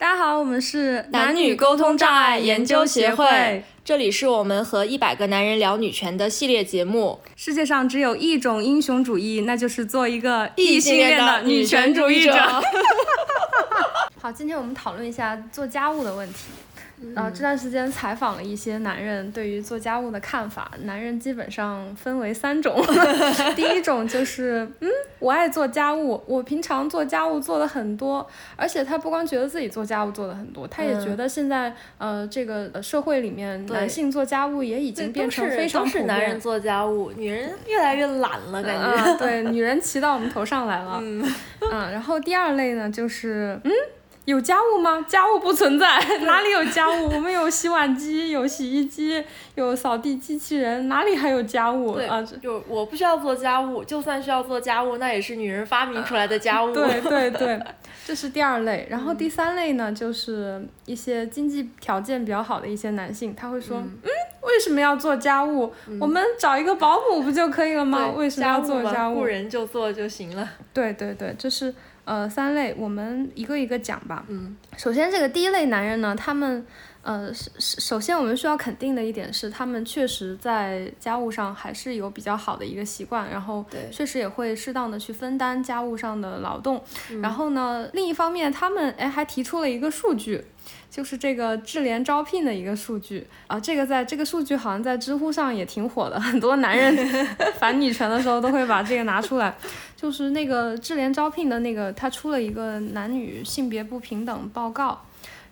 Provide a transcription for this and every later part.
大家好，我们是男女沟通障碍研究协会，这里是我们和一百个男人聊女权的系列节目。世界上只有一种英雄主义，那就是做一个异性恋的女权主义者。好，今天我们讨论一下做家务的问题。啊，这段时间采访了一些男人对于做家务的看法，男人基本上分为三种。第一种就是，嗯，我爱做家务，我平常做家务做的很多，而且他不光觉得自己做家务做的很多，他也觉得现在呃这个社会里面男性做家务也已经变成非常都是男人做家务，女人越来越懒了，感觉。对，女人骑到我们头上来了。嗯。嗯，然后第二类呢，就是嗯。有家务吗？家务不存在，哪里有家务？我们有洗碗机，有洗衣机，有扫地机器人，哪里还有家务啊？就我不需要做家务，就算需要做家务，那也是女人发明出来的家务。对对对，这是第二类。然后第三类呢，就是一些经济条件比较好的一些男性，他会说，嗯，为什么要做家务？我们找一个保姆不就可以了吗？为什么要做家务？雇人就做就行了。对对对，这是。呃，三类，我们一个一个讲吧。嗯，首先这个第一类男人呢，他们，呃，首首先我们需要肯定的一点是，他们确实在家务上还是有比较好的一个习惯，然后确实也会适当的去分担家务上的劳动。然后呢，另一方面，他们哎还提出了一个数据。就是这个智联招聘的一个数据啊，这个在这个数据好像在知乎上也挺火的，很多男人 反女权的时候都会把这个拿出来。就是那个智联招聘的那个，他出了一个男女性别不平等报告，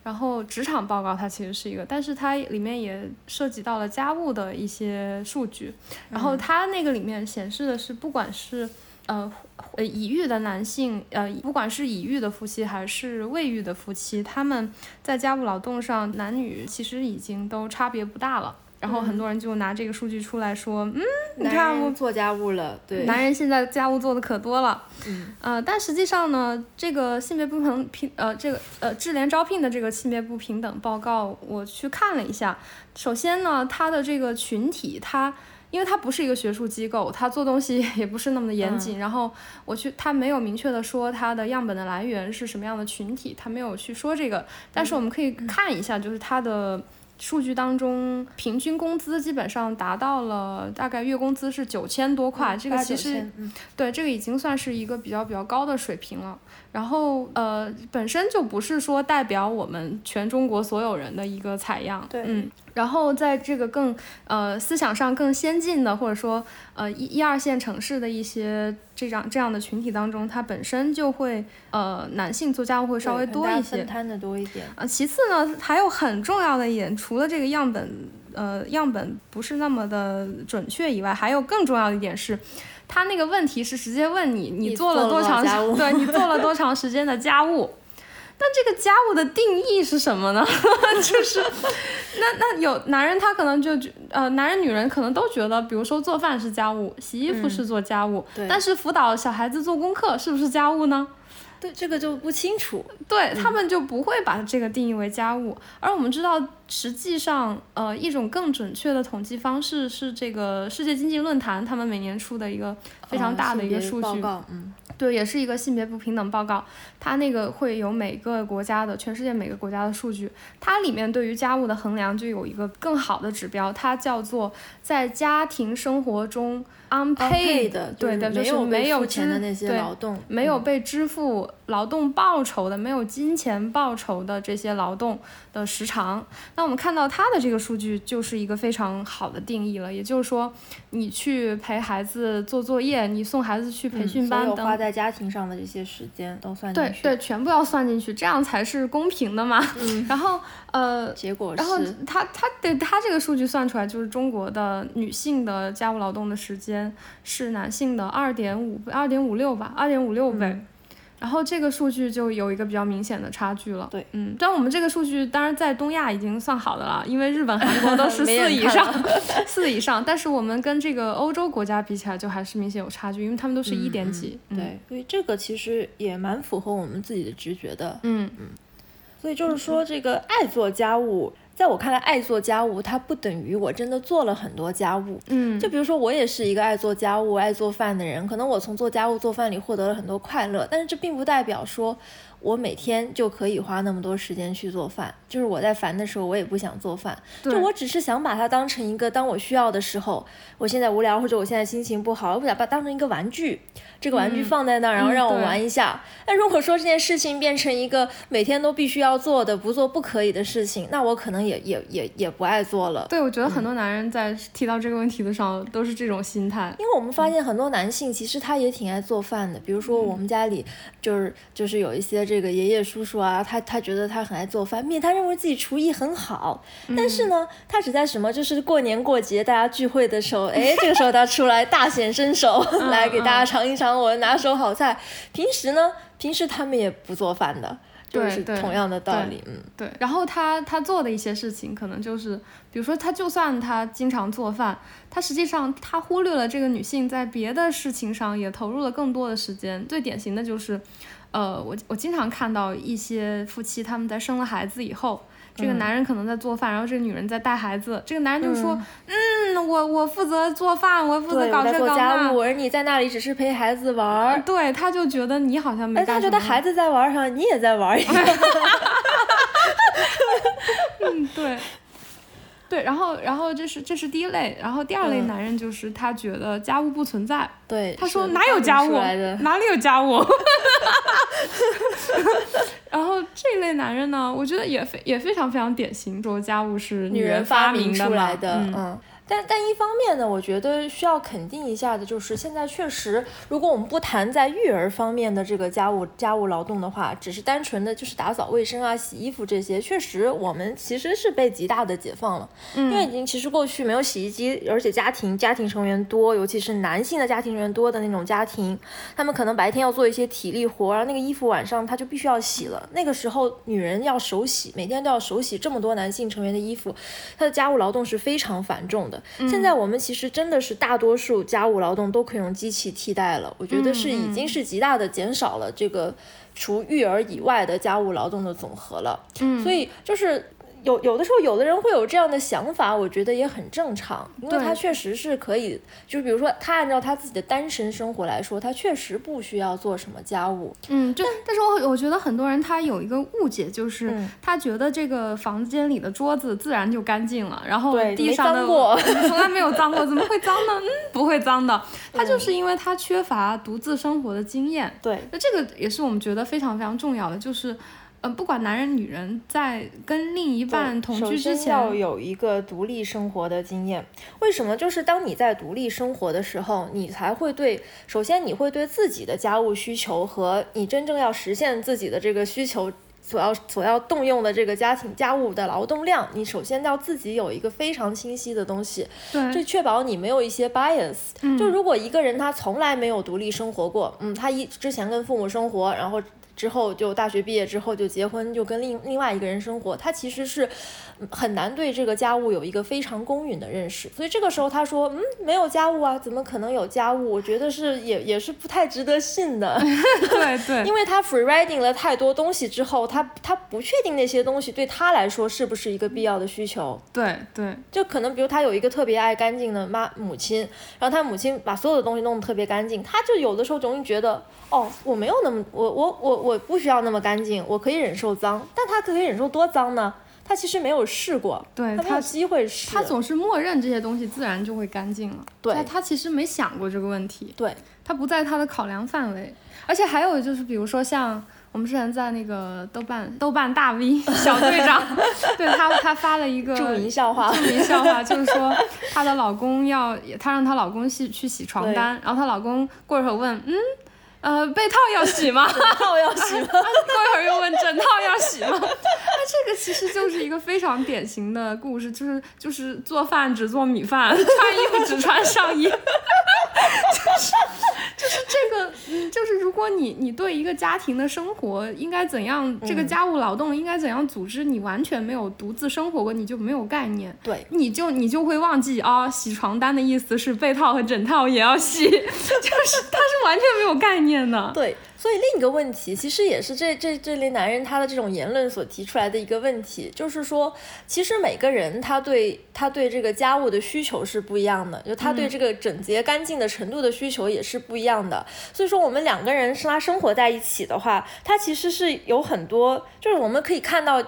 然后职场报告它其实是一个，但是它里面也涉及到了家务的一些数据，然后它那个里面显示的是，不管是呃。呃，已育的男性，呃，不管是已育的夫妻还是未育的夫妻，他们在家务劳动上，男女其实已经都差别不大了。然后很多人就拿这个数据出来说，嗯，你看我做家务了，对，男人现在家务做的可多了。嗯，呃，但实际上呢，这个性别不平平，呃，这个呃智联招聘的这个性别不平等报告，我去看了一下。首先呢，它的这个群体，它。因为它不是一个学术机构，它做东西 也不是那么的严谨。然后我去，它没有明确的说它的样本的来源是什么样的群体，它没有去说这个。但是我们可以看一下，就是它的数据当中，平均工资基本上达到了大概月工资是九千多块，这个其实对这个已经算是一个比较比较高的水平了。然后呃，本身就不是说代表我们全中国所有人的一个采样。对，嗯。然后在这个更呃思想上更先进的，或者说呃一一二线城市的一些这样这样的群体当中，它本身就会呃男性做家务会稍微多一些，分摊的多一点啊。其次呢，还有很重要的一点，除了这个样本呃样本不是那么的准确以外，还有更重要的一点是，他那个问题是直接问你你做了多长对你做了多长时间的家务。那这个家务的定义是什么呢？就是，那那有男人他可能就觉呃，男人女人可能都觉得，比如说做饭是家务，洗衣服是做家务，但是辅导小孩子做功课是不是家务呢？对，这个就不清楚，对他们就不会把这个定义为家务。而我们知道，实际上，呃，一种更准确的统计方式是这个世界经济论坛他们每年出的一个非常大的一个数据，嗯。对，也是一个性别不平等报告，它那个会有每个国家的，全世界每个国家的数据，它里面对于家务的衡量就有一个更好的指标，它叫做在家庭生活中 unpaid 对的，就是没有钱的那些劳动，没有被支付劳动报酬的，没有金钱报酬的这些劳动的时长。那我们看到它的这个数据就是一个非常好的定义了，也就是说，你去陪孩子做作业，你送孩子去培训班等。在家庭上的这些时间都算进去，对对，全部要算进去，这样才是公平的嘛。嗯，然后呃，结果然后他他对他这个数据算出来，就是中国的女性的家务劳动的时间是男性的二点五倍，二点五六吧，二点五六倍。然后这个数据就有一个比较明显的差距了。对，嗯，但我们这个数据当然在东亚已经算好的了，因为日本、韩国都 是四以上，四以上。但是我们跟这个欧洲国家比起来，就还是明显有差距，因为他们都是一点几。对，所以这个其实也蛮符合我们自己的直觉的。嗯嗯，所以就是说，这个爱做家务。在我看来，爱做家务它不等于我真的做了很多家务。嗯，就比如说我也是一个爱做家务、爱做饭的人，可能我从做家务、做饭里获得了很多快乐，但是这并不代表说。我每天就可以花那么多时间去做饭，就是我在烦的时候，我也不想做饭，就我只是想把它当成一个，当我需要的时候，我现在无聊或者我现在心情不好，我想把它当成一个玩具。这个玩具放在那儿，然后让我玩一下。那如果说这件事情变成一个每天都必须要做的、不做不可以的事情，那我可能也也也也不爱做了。对，我觉得很多男人在提到这个问题的时候都是这种心态。因为我们发现很多男性其实他也挺爱做饭的，比如说我们家里就是就是有一些这个爷爷叔叔啊，他他觉得他很爱做饭，面他认为自己厨艺很好，但是呢，他只在什么就是过年过节大家聚会的时候，哎，这个时候他出来大显身手，来给大家尝一尝。我的拿手好菜，平时呢，平时他们也不做饭的，就是同样的道理，嗯，对。然后他他做的一些事情，可能就是，比如说他就算他经常做饭，他实际上他忽略了这个女性在别的事情上也投入了更多的时间。最典型的就是，呃，我我经常看到一些夫妻他们在生了孩子以后。这个男人可能在做饭，然后这个女人在带孩子。这个男人就说：“嗯，我我负责做饭，我负责搞这搞家务，而你在那里只是陪孩子玩儿。”对，他就觉得你好像没干他觉得孩子在玩上，你也在玩一样。嗯，对。对，然后，然后这是这是第一类，然后第二类男人就是他觉得家务不存在。对，他说哪有家务，哪里有家务。然后这一类男人呢，我觉得也非也非常非常典型，说家务是女人发明出来的。嗯。但但一方面呢，我觉得需要肯定一下的就是，现在确实，如果我们不谈在育儿方面的这个家务家务劳动的话，只是单纯的就是打扫卫生啊、洗衣服这些，确实我们其实是被极大的解放了。嗯。因为已经其实过去没有洗衣机，而且家庭家庭成员多，尤其是男性的家庭成员多的那种家庭，他们可能白天要做一些体力活，然后那个衣服晚上他就必须要洗了。那个时候女人要手洗，每天都要手洗这么多男性成员的衣服，他的家务劳动是非常繁重的。现在我们其实真的是大多数家务劳动都可以用机器替代了，我觉得是已经是极大的减少了这个除育儿以外的家务劳动的总和了。嗯，所以就是。有有的时候，有的人会有这样的想法，我觉得也很正常，因为他确实是可以，就比如说他按照他自己的单身生活来说，他确实不需要做什么家务。嗯，就但是我我觉得很多人他有一个误解，就是他觉得这个房间里的桌子自然就干净了，然后地上的从来没有脏过，怎么会脏呢？嗯，不会脏的，他就是因为他缺乏独自生活的经验。对，那这个也是我们觉得非常非常重要的，就是。嗯，不管男人女人，在跟另一半同居之前，要有一个独立生活的经验。为什么？就是当你在独立生活的时候，你才会对，首先你会对自己的家务需求和你真正要实现自己的这个需求所要所要动用的这个家庭家务的劳动量，你首先要自己有一个非常清晰的东西，对，这确保你没有一些 bias。就如果一个人他从来没有独立生活过，嗯，他一之前跟父母生活，然后。之后就大学毕业之后就结婚，就跟另另外一个人生活，他其实是很难对这个家务有一个非常公允的认识。所以这个时候他说，嗯，没有家务啊，怎么可能有家务？我觉得是也也是不太值得信的。对对，因为他 free riding 了太多东西之后，他他不确定那些东西对他来说是不是一个必要的需求。对对，就可能比如他有一个特别爱干净的妈母亲，然后他母亲把所有的东西弄得特别干净，他就有的时候容易觉得，哦，我没有那么我我我。我不需要那么干净，我可以忍受脏，但他可以忍受多脏呢？他其实没有试过，对他没有机会试。他总是默认这些东西自然就会干净了，对，他其实没想过这个问题，对，他不在他的考量范围。而且还有就是，比如说像我们之前在那个豆瓣豆瓣大 V 小队长，对他他发了一个著名笑话，著名笑话 就是说她的老公要她让她老公洗去洗床单，然后她老公过一会儿问，嗯。呃，被套要洗吗？套要洗吗？过一会儿又问整套要洗吗？那这个其实就是一个非常典型的故事，就是就是做饭只做米饭，穿衣服只穿上衣，就是就是这个，嗯，就是如果你你对一个家庭的生活应该怎样，这个家务劳动应该怎样组织，你完全没有独自生活过，你就没有概念，对，你就你就会忘记啊，洗床单的意思是被套和枕套也要洗，就是他是完全没有概念。的？对，所以另一个问题，其实也是这这这类男人他的这种言论所提出来的一个问题，就就是说，其实每个人他对他对这个家务的需求是不一样的，就他对这个整洁干净的程度的需求也是不一样的。所以说，我们两个人是他生活在一起的话，他其实是有很多，就是我们可以看到。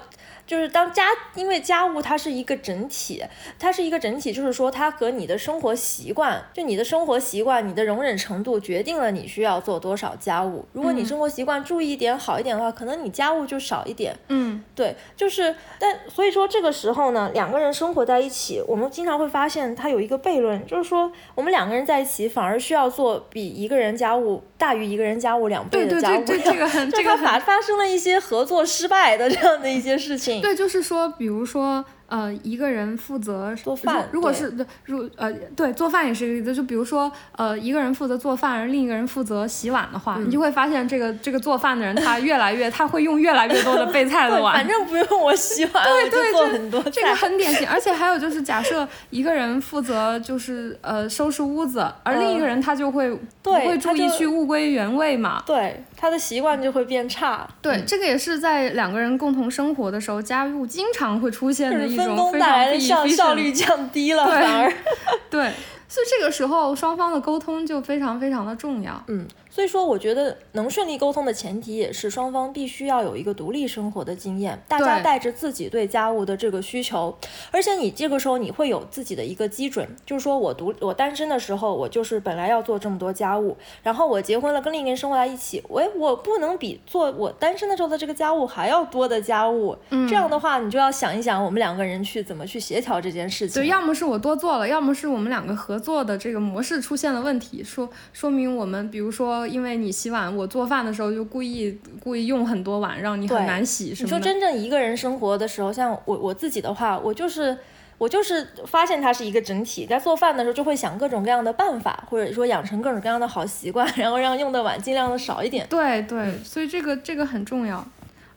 就是当家，因为家务它是一个整体，它是一个整体，就是说它和你的生活习惯，就你的生活习惯，你的容忍程度决定了你需要做多少家务。如果你生活习惯注意一点好一点的话，可能你家务就少一点。嗯，对，就是，但所以说这个时候呢，两个人生活在一起，我们经常会发现它有一个悖论，就是说我们两个人在一起反而需要做比一个人家务大于一个人家务两倍的家务。对对对，这个 很，这个发发生了一些合作失败的这样的一些事情。对，就是说，比如说。呃，一个人负责做饭，如果是如呃对做饭也是一个例子，就比如说呃一个人负责做饭，而另一个人负责洗碗的话，你就会发现这个这个做饭的人他越来越他会用越来越多的备菜的 碗，反正不用我洗碗，对 对对，很多这个很典型。而且还有就是假设一个人负责就是呃收拾屋子，而另一个人他就会不会注意去物归原位嘛，对他的习惯就会变差。对，这个也是在两个人共同生活的时候，家务经常会出现的一种非常。效效率降低了，反而 对，所以这个时候双方的沟通就非常非常的重要。嗯。所以说，我觉得能顺利沟通的前提也是双方必须要有一个独立生活的经验，大家带着自己对家务的这个需求，而且你这个时候你会有自己的一个基准，就是说我独我单身的时候，我就是本来要做这么多家务，然后我结婚了跟另一个人生活在一起，我我不能比做我单身的时候的这个家务还要多的家务，这样的话你就要想一想我们两个人去怎么去协调这件事情。对，要么是我多做了，要么是我们两个合作的这个模式出现了问题，说说明我们比如说。因为你洗碗，我做饭的时候就故意故意用很多碗，让你很难洗。你说真正一个人生活的时候，像我我自己的话，我就是我就是发现它是一个整体，在做饭的时候就会想各种各样的办法，或者说养成各种各样的好习惯，然后让用的碗尽量的少一点。对对，所以这个这个很重要。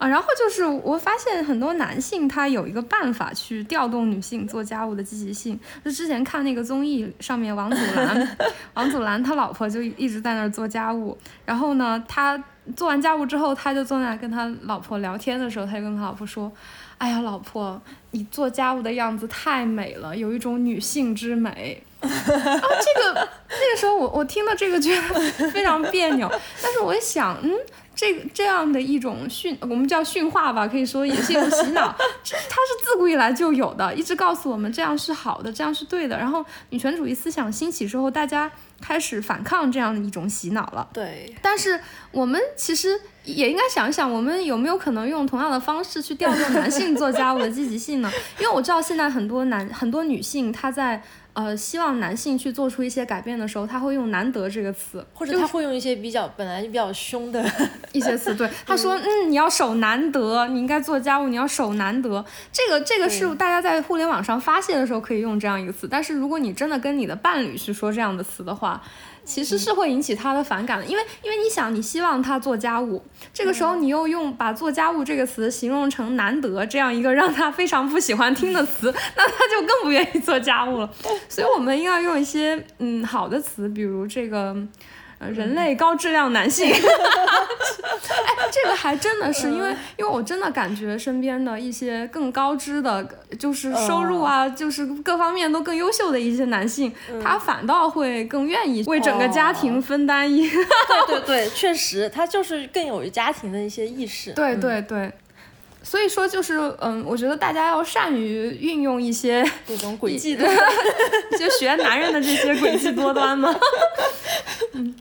啊，然后就是我发现很多男性他有一个办法去调动女性做家务的积极性。就之前看那个综艺上面，王祖蓝，王祖蓝他老婆就一直在那儿做家务。然后呢，他做完家务之后，他就坐那跟他老婆聊天的时候，他就跟他老婆说：“哎呀，老婆，你做家务的样子太美了，有一种女性之美。”啊，这个那个时候我我听到这个觉得非常别扭，但是我想，嗯。这这样的一种训，我们叫训话吧，可以说也是一种洗脑。这它是自古以来就有的，一直告诉我们这样是好的，这样是对的。然后女权主义思想兴起之后，大家开始反抗这样的一种洗脑了。对。但是我们其实也应该想一想，我们有没有可能用同样的方式去调动男性做家务的积极性呢？因为我知道现在很多男很多女性她在。呃，希望男性去做出一些改变的时候，他会用“难得”这个词，或者他会用一些比较本来就比较凶的 一些词。对，他说：“嗯，你要守难得，你应该做家务，你要守难得。”这个这个是大家在互联网上发泄的时候可以用这样一个词，但是如果你真的跟你的伴侣去说这样的词的话。其实是会引起他的反感的，因为因为你想，你希望他做家务，这个时候你又用把做家务这个词形容成难得这样一个让他非常不喜欢听的词，那他就更不愿意做家务了。所以我们应该用一些嗯好的词，比如这个。人类高质量男性，哎，这个还真的是因为，因为我真的感觉身边的一些更高知的，就是收入啊，就是各方面都更优秀的一些男性，他反倒会更愿意为整个家庭分担一。对对对，确实，他就是更有家庭的一些意识。对对对，所以说就是，嗯，我觉得大家要善于运用一些这种诡计。的，就学男人的这些诡计多端嘛。嗯。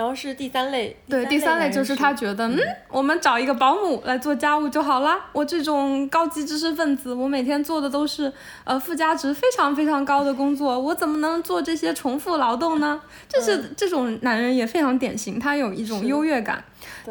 然后是第三类，对，第三类就是他觉得，嗯，我们找一个保姆来做家务就好啦。我这种高级知识分子，我每天做的都是呃附加值非常非常高的工作，我怎么能做这些重复劳动呢？这是这种男人也非常典型，他有一种优越感。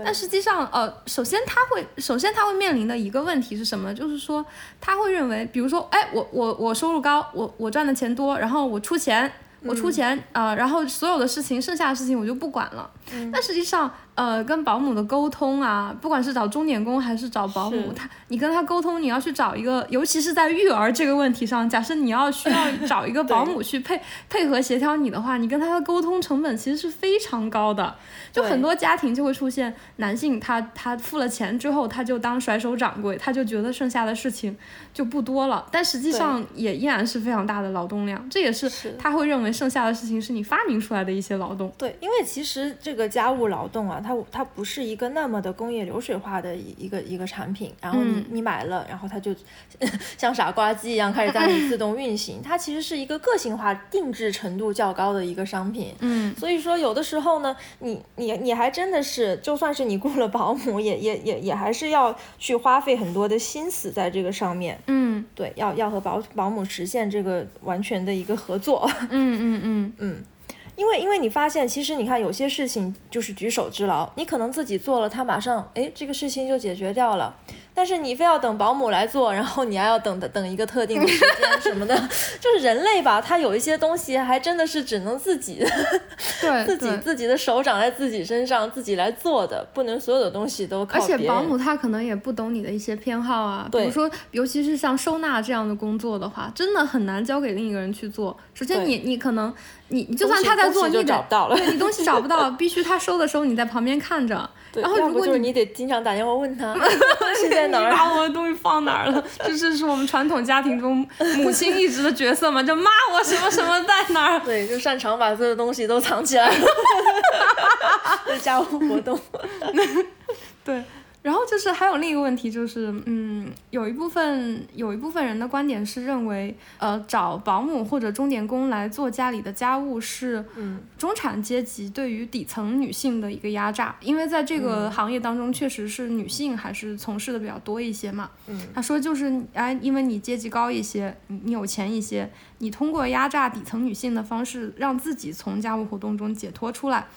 但实际上，呃，首先他会，首先他会面临的一个问题是什么？就是说他会认为，比如说，哎，我我我收入高，我我赚的钱多，然后我出钱。我出钱啊，然后所有的事情，剩下的事情我就不管了。但实际上，呃，跟保姆的沟通啊，不管是找钟点工还是找保姆，他你跟他沟通，你要去找一个，尤其是在育儿这个问题上，假设你要需要 找一个保姆去配配合协调你的话，你跟他的沟通成本其实是非常高的。就很多家庭就会出现男性他他付了钱之后，他就当甩手掌柜，他就觉得剩下的事情就不多了，但实际上也依然是非常大的劳动量，这也是他会认为剩下的事情是你发明出来的一些劳动。对，因为其实这个家务劳动啊，它它它不是一个那么的工业流水化的一个一个产品，然后你你买了，然后它就 像傻瓜机一样开始在你自动运行，它其实是一个个性化、定制程度较高的一个商品。嗯，所以说有的时候呢，你。你你还真的是，就算是你雇了保姆，也也也也还是要去花费很多的心思在这个上面。嗯，对，要要和保保姆实现这个完全的一个合作。嗯嗯嗯嗯，因为因为你发现，其实你看有些事情就是举手之劳，你可能自己做了，他马上哎这个事情就解决掉了。但是你非要等保姆来做，然后你还要等的等一个特定的时间什么的，就是人类吧，他有一些东西还真的是只能自己，对自己自己的手长在自己身上，自己来做的，不能所有的东西都靠而且保姆他可能也不懂你的一些偏好啊，比如说，尤其是像收纳这样的工作的话，真的很难交给另一个人去做。首先，你你可能你你就算他在做，你找不到了，对你东西找不到，必须他收的时候你在旁边看着。然后如果就是你得经常打电话问他。是在哪儿，把我的东西放哪儿了？这这是我们传统家庭中母亲一直的角色嘛？就骂我什么什么在哪儿？对，就擅长把所有东西都藏起来，这家务活动，对。然后就是还有另一个问题，就是嗯，有一部分有一部分人的观点是认为，呃，找保姆或者钟点工来做家里的家务是，嗯，中产阶级对于底层女性的一个压榨，因为在这个行业当中，确实是女性还是从事的比较多一些嘛。嗯，他说就是哎，因为你阶级高一些，你你有钱一些，你通过压榨底层女性的方式，让自己从家务活动中解脱出来。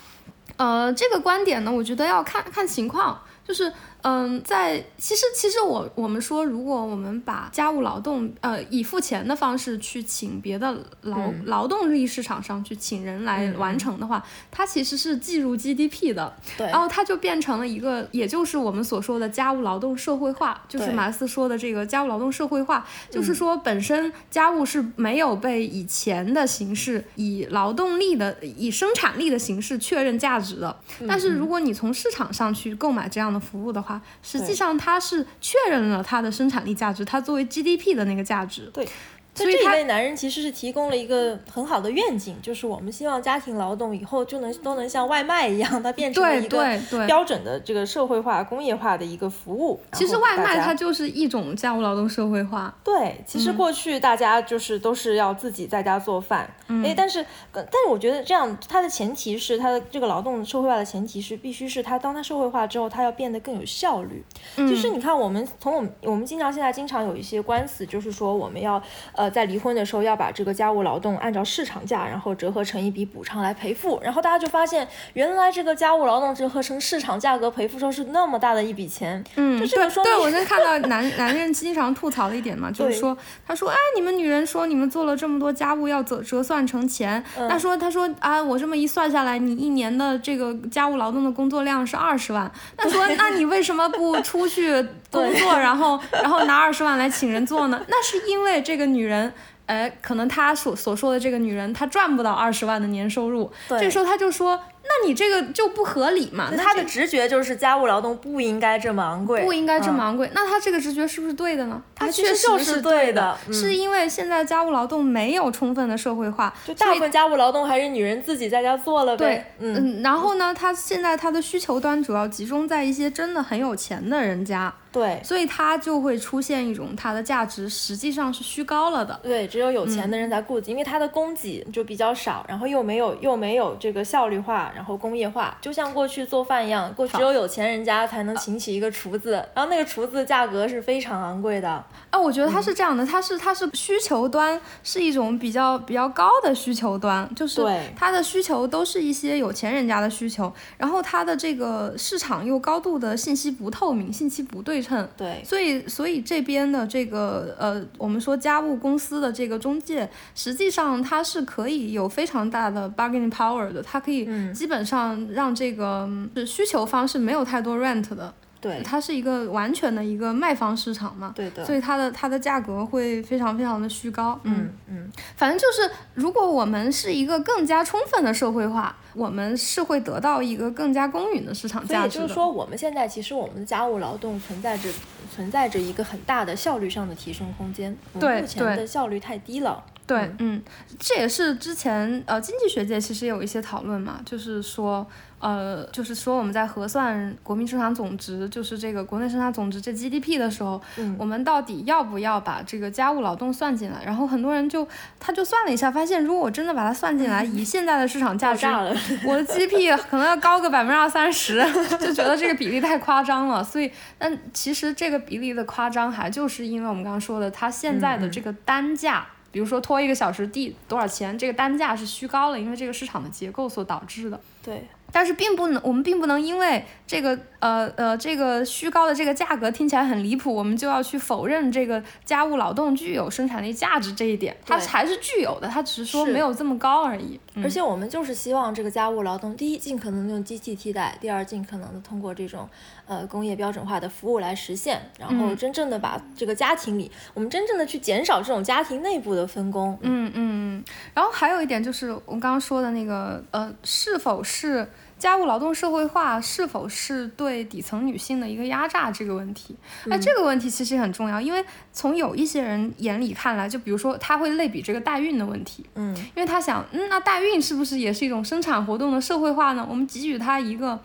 呃，这个观点呢，我觉得要看看情况，就是。嗯，在其实其实我我们说，如果我们把家务劳动呃以付钱的方式去请别的劳劳动力市场上去请人来完成的话，它其实是计入 GDP 的。对。然后它就变成了一个，也就是我们所说的家务劳动社会化，就是马克思说的这个家务劳动社会化，就是说本身家务是没有被以前的形式、以劳动力的、以生产力的形式确认价值的。但是如果你从市场上去购买这样的服务的话，实际上，它是确认了它的生产力价值，它作为 GDP 的那个价值。对。所以这一类男人其实是提供了一个很好的愿景，就是我们希望家庭劳动以后就能都能像外卖一样，它变成一个标准的这个社会化、工业化的一个服务。其实外卖它就是一种家务劳动社会化。对，其实过去大家就是都是要自己在家做饭，哎，但是但是我觉得这样，它的前提是它的这个劳动社会化的前提是必须是它当它社会化之后，它要变得更有效率。就是你看，我们从我们我们经常现在经常有一些官司，就是说我们要呃。呃，在离婚的时候要把这个家务劳动按照市场价，然后折合成一笔补偿来赔付，然后大家就发现，原来这个家务劳动折合成市场价格赔付时候是那么大的一笔钱。嗯，对对，我在 看到男男人经常吐槽的一点嘛，就是说，他说，哎，你们女人说你们做了这么多家务要折折算成钱，他说他说啊，我这么一算下来，你一年的这个家务劳动的工作量是二十万，他说，那你为什么不出去工作，然后然后拿二十万来请人做呢？那是因为这个女人。人，哎，可能他所所说的这个女人，她赚不到二十万的年收入，这时候他就说。那你这个就不合理嘛？那他的直觉就是家务劳动不应该这么昂贵，不应该这么昂贵。那他这个直觉是不是对的呢？他确实是对的，是因为现在家务劳动没有充分的社会化，就大部分家务劳动还是女人自己在家做了呗。对，嗯，然后呢，他现在他的需求端主要集中在一些真的很有钱的人家，对，所以它就会出现一种它的价值实际上是虚高了的。对，只有有钱的人才顾及，因为它的供给就比较少，然后又没有又没有这个效率化，然后工业化。就像过去做饭一样，过去只有有钱人家才能请起一个厨子，然后那个厨子价格是非常昂贵的。啊，我觉得它是这样的，它是它是需求端是一种比较比较高的需求端，就是它的需求都是一些有钱人家的需求，然后它的这个市场又高度的信息不透明、信息不对称。对，所以所以这边的这个呃，我们说家务公司的这个中介，实际上它是可以有非常大的 bargaining power 的，它可以基本上让这个是需求方是没有太多 rent 的。对，它是一个完全的一个卖方市场嘛，对的，所以它的它的价格会非常非常的虚高，嗯嗯，反正就是如果我们是一个更加充分的社会化，我们是会得到一个更加公允的市场价值的。就是说，我们现在其实我们的家务劳动存在着存在着一个很大的效率上的提升空间，对，目前的效率太低了。对，嗯，这也是之前呃经济学界其实有一些讨论嘛，就是说。呃，就是说我们在核算国民生产总值，就是这个国内生产总值这 GDP 的时候，我们到底要不要把这个家务劳动算进来？然后很多人就他就算了一下，发现如果我真的把它算进来，以现在的市场价值，我的 GDP 可能要高个百分之二三十，就觉得这个比例太夸张了。所以，但其实这个比例的夸张，还就是因为我们刚刚说的，它现在的这个单价，比如说拖一个小时地多少钱，这个单价是虚高了，因为这个市场的结构所导致的。对。但是并不能，我们并不能因为这个呃呃这个虚高的这个价格听起来很离谱，我们就要去否认这个家务劳动具有生产力价值这一点，它还是具有的，它只是说没有这么高而已。而且我们就是希望这个家务劳动，第一尽可能用机器替代，第二尽可能的通过这种呃工业标准化的服务来实现，然后真正的把这个家庭里，我们真正的去减少这种家庭内部的分工。嗯嗯嗯。然后还有一点就是我们刚刚说的那个呃是否是。家务劳动社会化是否是对底层女性的一个压榨这个问题？那这个问题其实很重要，因为从有一些人眼里看来，就比如说他会类比这个代孕的问题，嗯，因为他想，嗯，那代孕是不是也是一种生产活动的社会化呢？我们给予他一个。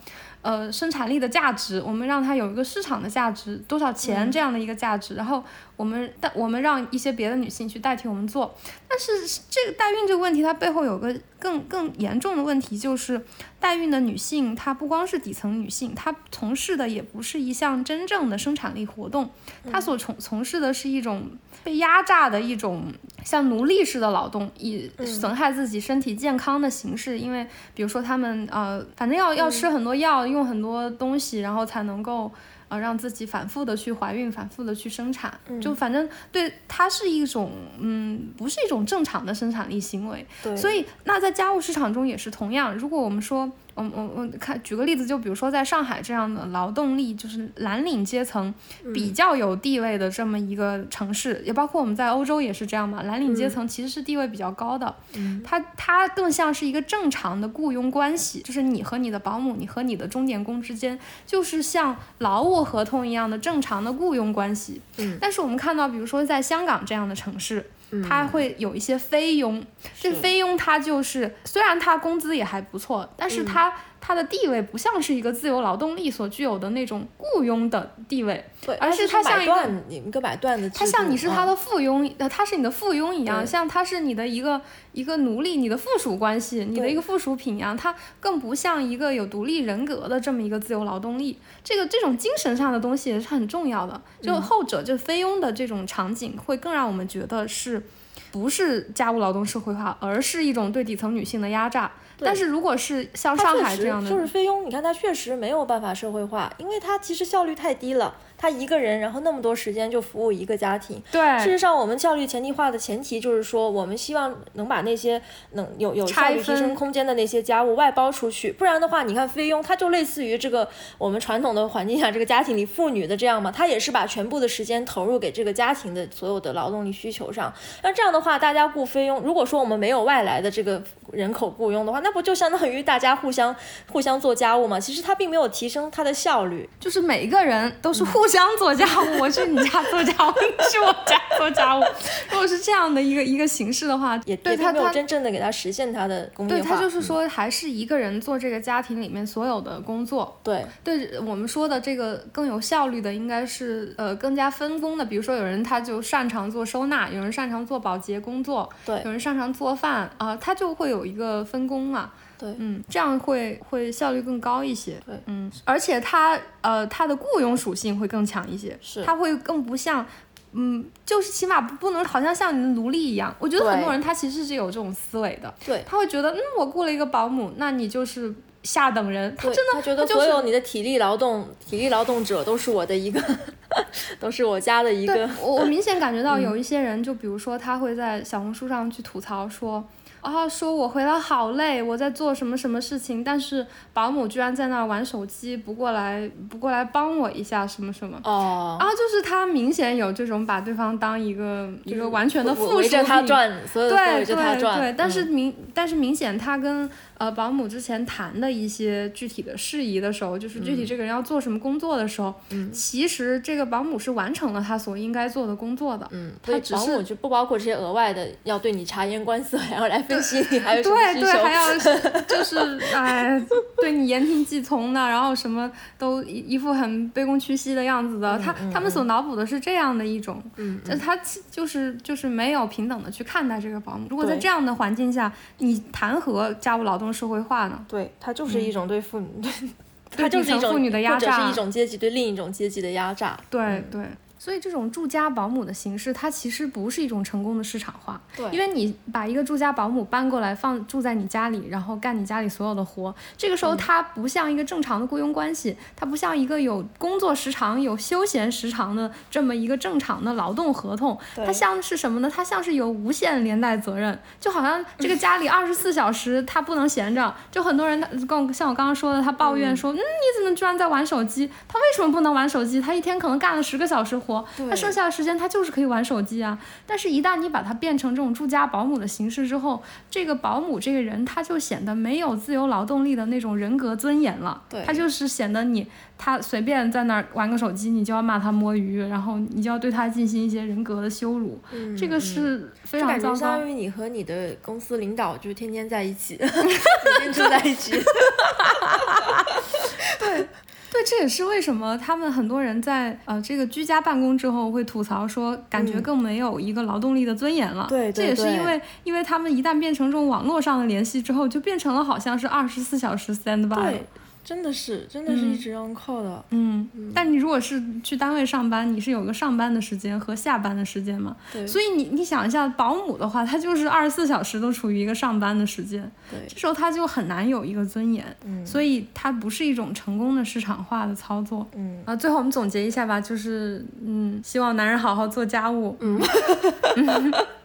呃，生产力的价值，我们让它有一个市场的价值，多少钱这样的一个价值，然后我们代我们让一些别的女性去代替我们做，但是这个代孕这个问题，它背后有个更更严重的问题，就是代孕的女性，她不光是底层女性，她从事的也不是一项真正的生产力活动，她所从从事的是一种。被压榨的一种像奴隶式的劳动，以损害自己身体健康的形式。因为比如说她们呃，反正要要吃很多药，用很多东西，然后才能够呃让自己反复的去怀孕，反复的去生产。就反正对它是一种嗯，不是一种正常的生产力行为。所以那在家务市场中也是同样。如果我们说。我我我看举个例子，就比如说在上海这样的劳动力就是蓝领阶层比较有地位的这么一个城市，也包括我们在欧洲也是这样嘛。蓝领阶层其实是地位比较高的，它它更像是一个正常的雇佣关系，就是你和你的保姆，你和你的钟点工之间，就是像劳务合同一样的正常的雇佣关系。嗯但是我们看到，比如说在香港这样的城市。他会有一些菲佣，这个菲佣他就是虽然他工资也还不错，但是他他的地位不像是一个自由劳动力所具有的那种雇佣的地位，对，而是他像一个一个买断的，他像你是他的附庸，呃，他是你的附庸一样，像他是你的一个一个奴隶，你的附属关系，你的一个附属品一样，他更不像一个有独立人格的这么一个自由劳动力，这个这种精神上的东西也是很重要的，就后者就菲佣的这种场景会更让我们觉得是。不是家务劳动社会化，而是一种对底层女性的压榨。但是如果是像上海这样的，就是菲佣，你看她确实没有办法社会化，因为她其实效率太低了。他一个人，然后那么多时间就服务一个家庭。对，事实上，我们效率前提化的前提就是说，我们希望能把那些能有有效率提升空间的那些家务外包出去。不然的话，你看菲佣，他就类似于这个我们传统的环境下这个家庭里妇女的这样嘛，她也是把全部的时间投入给这个家庭的所有的劳动力需求上。那这样的话，大家雇菲佣，如果说我们没有外来的这个人口雇佣的话，那不就相当于大家互相互相做家务嘛？其实它并没有提升它的效率，就是每一个人都是互。互相做家务，我去你家做家务，你去我家做家务。如果是这样的一个一个形式的话，也对他没有真正的给他实现他的工业化。对他就是说，还是一个人做这个家庭里面所有的工作。对，对我们说的这个更有效率的，应该是呃更加分工的。比如说，有人他就擅长做收纳，有人擅长做保洁工作，对，有人擅长做饭啊，他就会有一个分工嘛。对，嗯，这样会会效率更高一些。对，嗯，而且它呃它的雇佣属性会更强一些，是，它会更不像，嗯，就是起码不能好像像你的奴隶一样。我觉得很多人他其实是有这种思维的，对，他会觉得，嗯，我雇了一个保姆，那你就是下等人，他真的他觉得所有你的体力劳动、体力劳动者都是我的一个，都是我家的一个。我我明显感觉到 有一些人，就比如说他会在小红书上去吐槽说。啊，说我回来好累，我在做什么什么事情，但是保姆居然在那儿玩手机，不过来不过来帮我一下什么什么。哦。然后就是他明显有这种把对方当一个一个完全的附属品。围着他转，对对对。但是明但是明显他跟。呃，保姆之前谈的一些具体的事宜的时候，就是具体这个人要做什么工作的时候，嗯，其实这个保姆是完成了他所应该做的工作的，嗯，他只是保姆就不包括这些额外的要对你察言观色，还要来分析你还有什么对对，还要 就是哎，对你言听计从的，然后什么都一一副很卑躬屈膝的样子的，他他们所脑补的是这样的一种，嗯，他就是就是没有平等的去看待这个保姆。如果在这样的环境下，你谈何家务劳动？社会化呢？对，它就是一种对妇女，它就是一种妇女的压榨，是一种阶级对另一种阶级的压榨。对对。所以这种住家保姆的形式，它其实不是一种成功的市场化。对，因为你把一个住家保姆搬过来放住在你家里，然后干你家里所有的活，这个时候它不像一个正常的雇佣关系，它不像一个有工作时长、有休闲时长的这么一个正常的劳动合同。它像是什么呢？它像是有无限连带责任，就好像这个家里 二十四小时他不能闲着。就很多人他跟像我刚刚说的，他抱怨说，嗯，你怎么居然在玩手机？他为什么不能玩手机？他一天可能干了十个小时活。他剩下的时间他就是可以玩手机啊，但是，一旦你把它变成这种住家保姆的形式之后，这个保姆这个人他就显得没有自由劳动力的那种人格尊严了。对，他就是显得你他随便在那儿玩个手机，你就要骂他摸鱼，然后你就要对他进行一些人格的羞辱。嗯，这个是非常糟糕。相当于你和你的公司领导就天天在一起，天天住在一起。对。对，这也是为什么他们很多人在呃这个居家办公之后会吐槽说，感觉更没有一个劳动力的尊严了。对，这也是因为，因为他们一旦变成这种网络上的联系之后，就变成了好像是二十四小时 stand by。真的是，真的是一直要扣的。嗯，但你如果是去单位上班，你是有个上班的时间和下班的时间嘛？对。所以你你想一下，保姆的话，他就是二十四小时都处于一个上班的时间。对。这时候他就很难有一个尊严。嗯。所以它不是一种成功的市场化的操作。嗯。啊，最后我们总结一下吧，就是嗯，希望男人好好做家务。嗯。